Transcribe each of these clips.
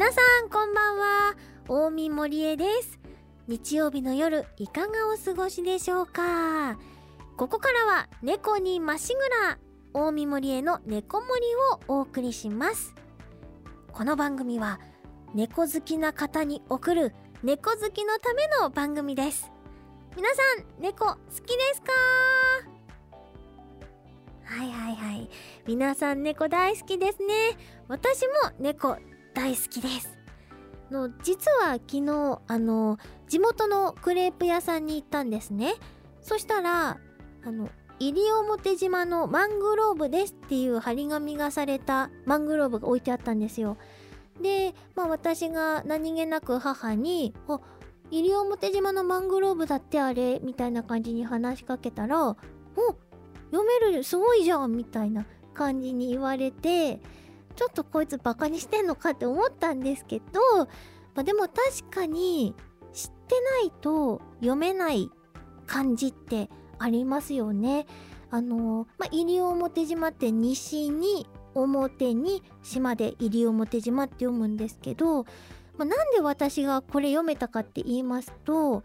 皆さんこんばんは。大見森江です。日曜日の夜いかがお過ごしでしょうか。ここからは猫にまっしぐら大見森江の猫森をお送りします。この番組は猫好きな方に送る猫好きのための番組です。皆さん猫好きですか？はいはいはい。皆さん猫大好きですね。私も猫大好きです。の実は昨日あの地元のクレープ屋さんに行ったんですね。そしたらあの西表島のマングローブですっていう張り紙がされたマングローブが置いてあったんですよ。でまあ私が何気なく母に「あ西表島のマングローブだってあれ」みたいな感じに話しかけたら「お読めるすごいじゃん」みたいな感じに言われてちょっとこいつバカにしてんのかって思ったんですけど、まあ、でも確かに知ってないと読めない漢字ってありますよね。あのまあ、西表島って西に表に島で西表島って読むんですけど、まあ、なんで私がこれ読めたかって言いますと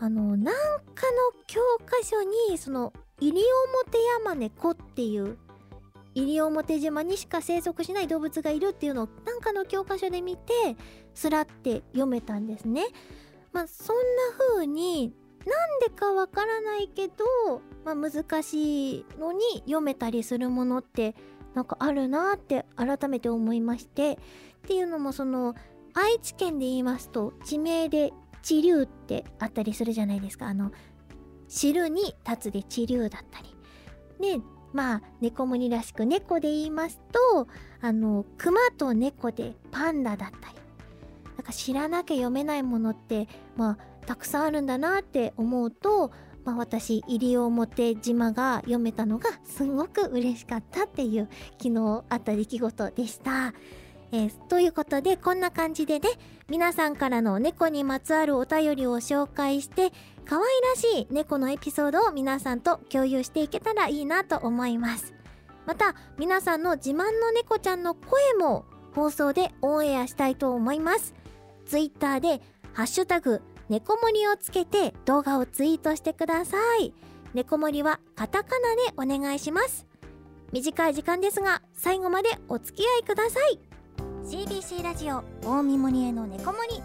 あのなんかの教科書にその西表山猫っていう西表島にしか生息しない動物がいるっていうのをなんかの教科書で見てすらって読めたんですね。まあそんな風になんでかわからないけど、まあ、難しいのに読めたりするものってなんかあるなって改めて思いまして。っていうのもその愛知県で言いますと地名で地流ってあったりするじゃないですか。あの知るに立つで地流だったり。でまあ猫ムニらしく猫で言いますとあの熊と猫でパンダだったりなんか知らなきゃ読めないものってまあたくさんあるんだなって思うと、まあ、私西表島が読めたのがすごく嬉しかったっていう昨日あった出来事でした。えー、ということでこんな感じでね皆さんからの猫にまつわるお便りを紹介して可愛らしい猫のエピソードを皆さんと共有していけたらいいなと思います。また皆さんの自慢の猫ちゃんの声も放送でオンエアしたいと思います。Twitter で「ハッシュタグ猫森」をつけて動画をツイートしてください。猫森はカタカナでお願いします。短い時間ですが最後までお付き合いください。CBC ラジオ大見森への猫森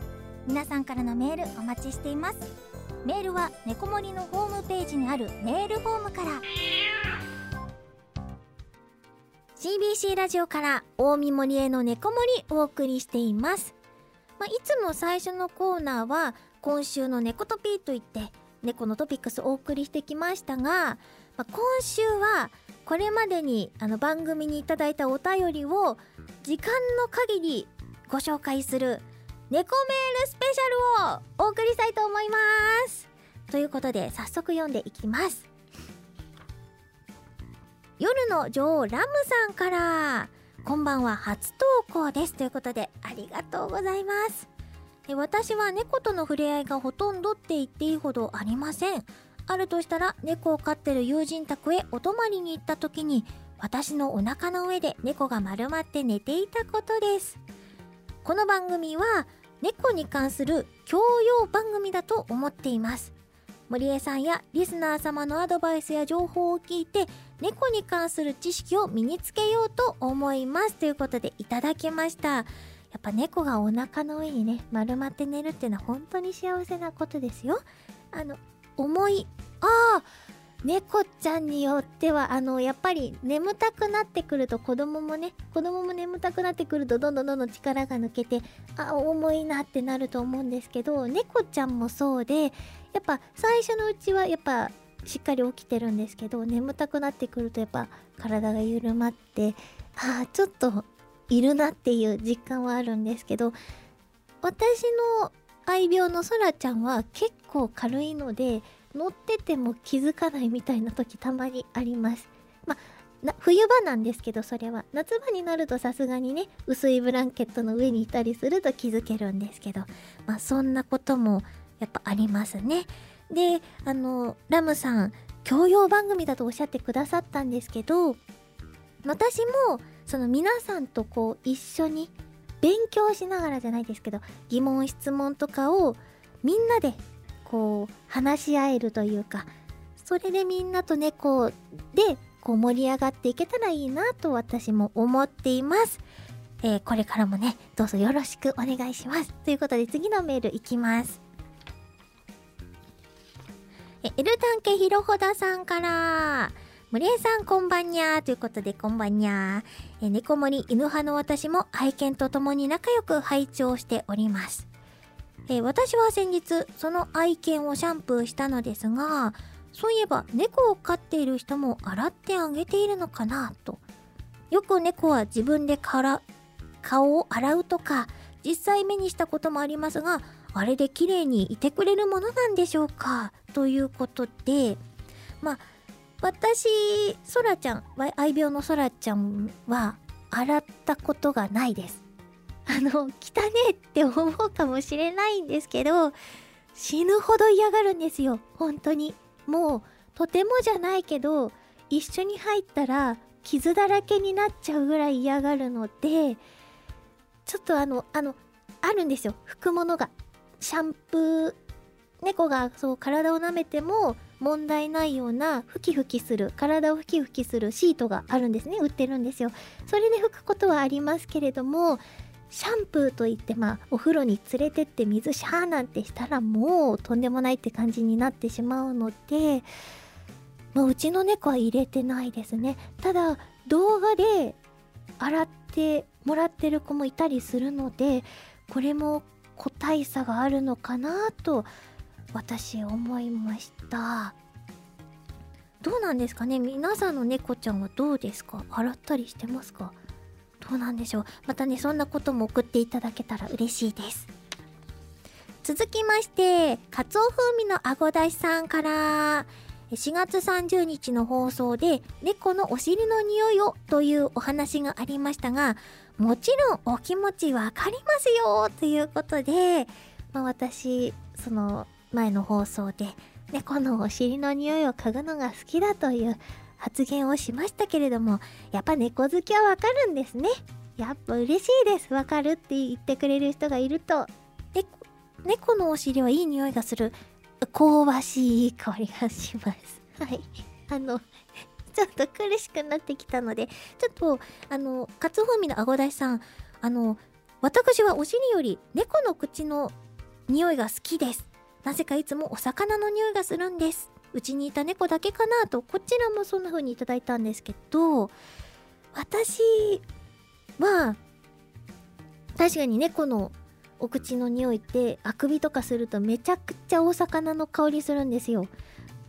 皆さんからのメールお待ちしています。メールは猫森のホームページにあるメールフォームから。CBC ラジオから大見森への猫森お送りしています。まあ、いつも最初のコーナーは今週の猫トピーといって猫のトピックスお送りしてきましたが、まあ、今週はこれまでにあの番組にいただいたお便りを時間の限りご紹介する猫メールスペシャルをお送りしたいと思います。ということで早速読んでいきます。夜の女王ラムさんからこんばんは初投稿です。ということでありがとうございます。私は猫との触れ合いがほとんどって言っていいほどありません。あるとしたら猫を飼ってる友人宅へお泊まりに行った時に私のお腹の上で猫が丸まって寝ていたことです。この番組は猫に関する教養番組だと思っています。森江さんやリスナー様のアドバイスや情報を聞いて猫に関する知識を身につけようと思います。ということでいただきました。やっぱ猫がお腹の上にね丸まって寝るっていうのは本当に幸せなことですよ。あの重いああ猫ちゃんによってはあのやっぱり眠たくなってくると子供もね子供も眠たくなってくるとどんどんどんどん力が抜けてあ重いなってなると思うんですけど猫ちゃんもそうでやっぱ最初のうちはやっぱしっかり起きてるんですけど眠たくなってくるとやっぱ体が緩まってああちょっといるなっていう実感はあるんですけど私の愛病のそらちゃんは結構軽いので乗ってても気づかないみたいな時たまにあります。まあ、冬場なんですけどそれは夏場になるとさすがにね薄いブランケットの上にいたりすると気づけるんですけどまあそんなこともやっぱありますね。であのラムさん教養番組だとおっしゃってくださったんですけど私もその皆さんとこう一緒に勉強しながらじゃないですけど疑問質問とかをみんなでこう話し合えるというかそれでみんなと猫でこう盛り上がっていけたらいいなと私も思っています。えー、これからもね、どうぞよろしくお願いします。ということで次のメールいきます。え、エルタンケヒロホダさんから、森江さんこんばんにゃーということでこんばんにゃー。え、猫森犬派の私も愛犬と共に仲良く拝聴しております。え私は先日その愛犬をシャンプーしたのですが、そういえば猫を飼っている人も洗ってあげているのかなと。よく猫は自分でから顔を洗うとか実際目にしたこともありますがあれで綺麗にいてくれるものなんでしょうかということでまあ私そらちゃん愛病のそらちゃんは洗ったことがないですあの汚ねえって思うかもしれないんですけど死ぬほど嫌がるんですよ本当にもうとてもじゃないけど一緒に入ったら傷だらけになっちゃうぐらい嫌がるのでちょっとあの、あの、あるんですよ。拭くものが。シャンプー、猫がそう体を舐めても問題ないようなふきふきする、体をふきふきするシートがあるんですね。売ってるんですよ。それで拭くことはありますけれども、シャンプーといってまあお風呂に連れてって水シャーなんてしたらもうとんでもないって感じになってしまうので、まあ、うちの猫は入れてないですね。ただ動画で洗ってもらってる子もいたりするのでこれも個体差があるのかなと私思いました。どうなんですかね？皆さんの猫ちゃんはどうですか？洗ったりしてますか？どうなんでしょう。またねそんなことも送っていただけたら嬉しいです。続きましてかつお風味のあごだしさんから。4月30日の放送で猫のお尻の匂いをというお話がありましたがもちろんお気持ちわかりますよということで、まあ、私その前の放送で猫のお尻の匂いを嗅ぐのが好きだという発言をしましたけれどもやっぱ猫好きはわかるんですねやっぱ嬉しいですわかるって言ってくれる人がいると猫のお尻はいい匂いがする香ばしい香りがします。はい。あの、ちょっと苦しくなってきたので、ちょっと、あの、かつふみのあごだしさん、あの、私はお尻より猫の口の匂いが好きです。なぜかいつもお魚の匂いがするんです。うちにいた猫だけかなと、こちらもそんな風にいただいたんですけど、私は、確かに猫のお口の匂いってあくびとかするとめちゃくちゃお魚の香りするんですよ。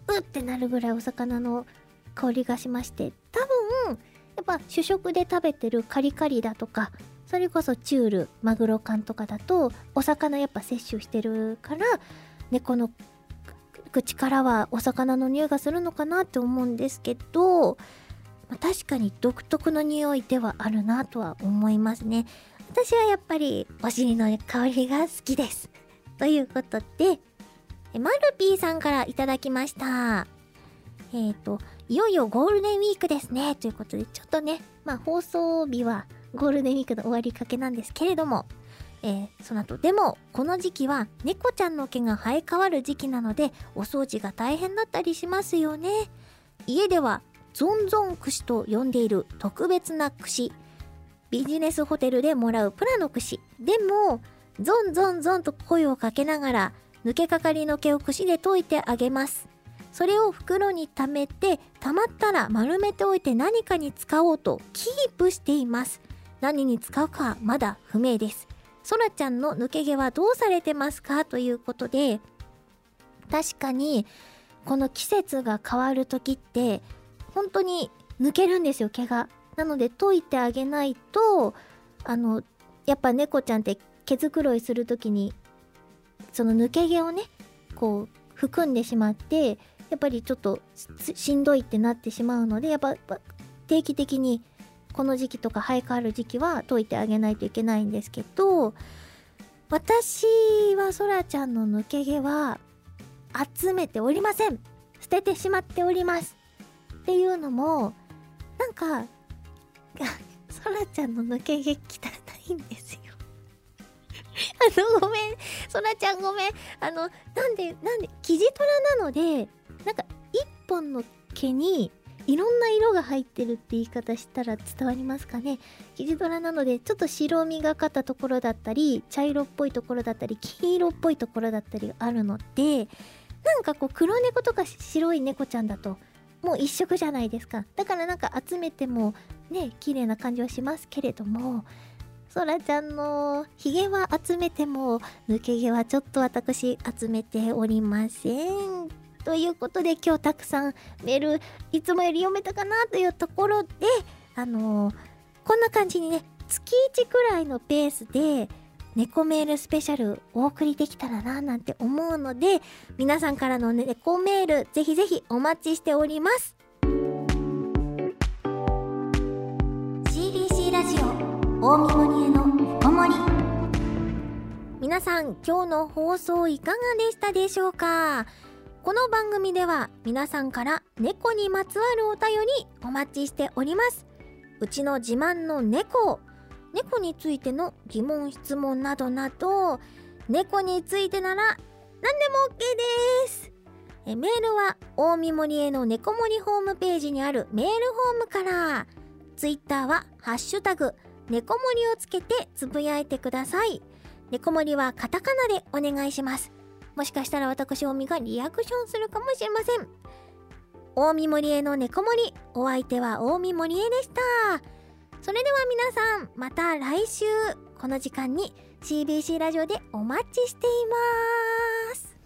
うってなるぐらいお魚の香りがしまして多分やっぱ主食で食べてるカリカリだとかそれこそチュールマグロ缶とかだとお魚やっぱ摂取してるから猫の口からはお魚の匂いがするのかなって思うんですけど、まあ、確かに独特の匂いではあるなとは思いますね私はやっぱりお尻の香りが好きです。ということで、マルピーさんからいただきました。えっ、ー、と、いよいよゴールデンウィークですね。ということで、ちょっとね、まあ放送日はゴールデンウィークの終わりかけなんですけれども、えー、その後、でも、この時期は猫ちゃんの毛が生え変わる時期なので、お掃除が大変だったりしますよね。家では、ゾンゾン串と呼んでいる特別な串、ビジネスホテルでもらうプラの串。でも、ゾンゾンゾンと声をかけながら、抜けかかりの毛を串で解いてあげます。それを袋に溜めて、溜まったら丸めておいて何かに使おうとキープしています。何に使うかはまだ不明です。そらちゃんの抜け毛はどうされてますか？ということで、確かに、この季節が変わる時って、本当に抜けるんですよ、毛が。なので解いてあげないとあのやっぱ猫ちゃんって毛づくろいする時にその抜け毛をねこう含んでしまってやっぱりちょっとしんどいってなってしまうのでやっぱ定期的にこの時期とか生え変わる時期は解いてあげないといけないんですけど私はそらちゃんの抜け毛は集めておりません。捨ててしまっております。っていうのもなんか そらちゃんの抜け毛汚いんですよ。あのごめん。そらちゃんごめん。あのなんでなんでキジトラなのでなんか一本の毛にいろんな色が入ってるって言い方したら伝わりますかね？キジトラなのでちょっと白みがかったところだったり茶色っぽいところだったり黄色っぽいところだったりあるのでなんかこう黒猫とか白い猫ちゃんだともう一色じゃないですか。だからなんか集めてもね綺麗な感じはしますけれどもそらちゃんのひげは集めても抜け毛はちょっと私集めておりません。ということで今日たくさんメールいつもより読めたかなというところであのー、こんな感じにね月1くらいのペースで猫メールスペシャルお送りできたらななんて思うので皆さんからの猫メールぜひぜひお待ちしております。CBC ラジオ大見森への猫森皆さん今日の放送いかがでしたでしょうか？この番組では皆さんから猫にまつわるお便りお待ちしております。うちの自慢の猫猫についての疑問質問などなど猫についてなら何でも OK です。えメールは大見森への猫森ホームページにあるメールホームからツイッターはハッシュタグ猫森をつけてつぶやいてください。猫森はカタカナでお願いします。もしかしたら私、おみがリアクションするかもしれません。大見森江の猫森、お相手は大見森江でした。それでは皆さん、また来週、この時間に CBC ラジオでお待ちしています。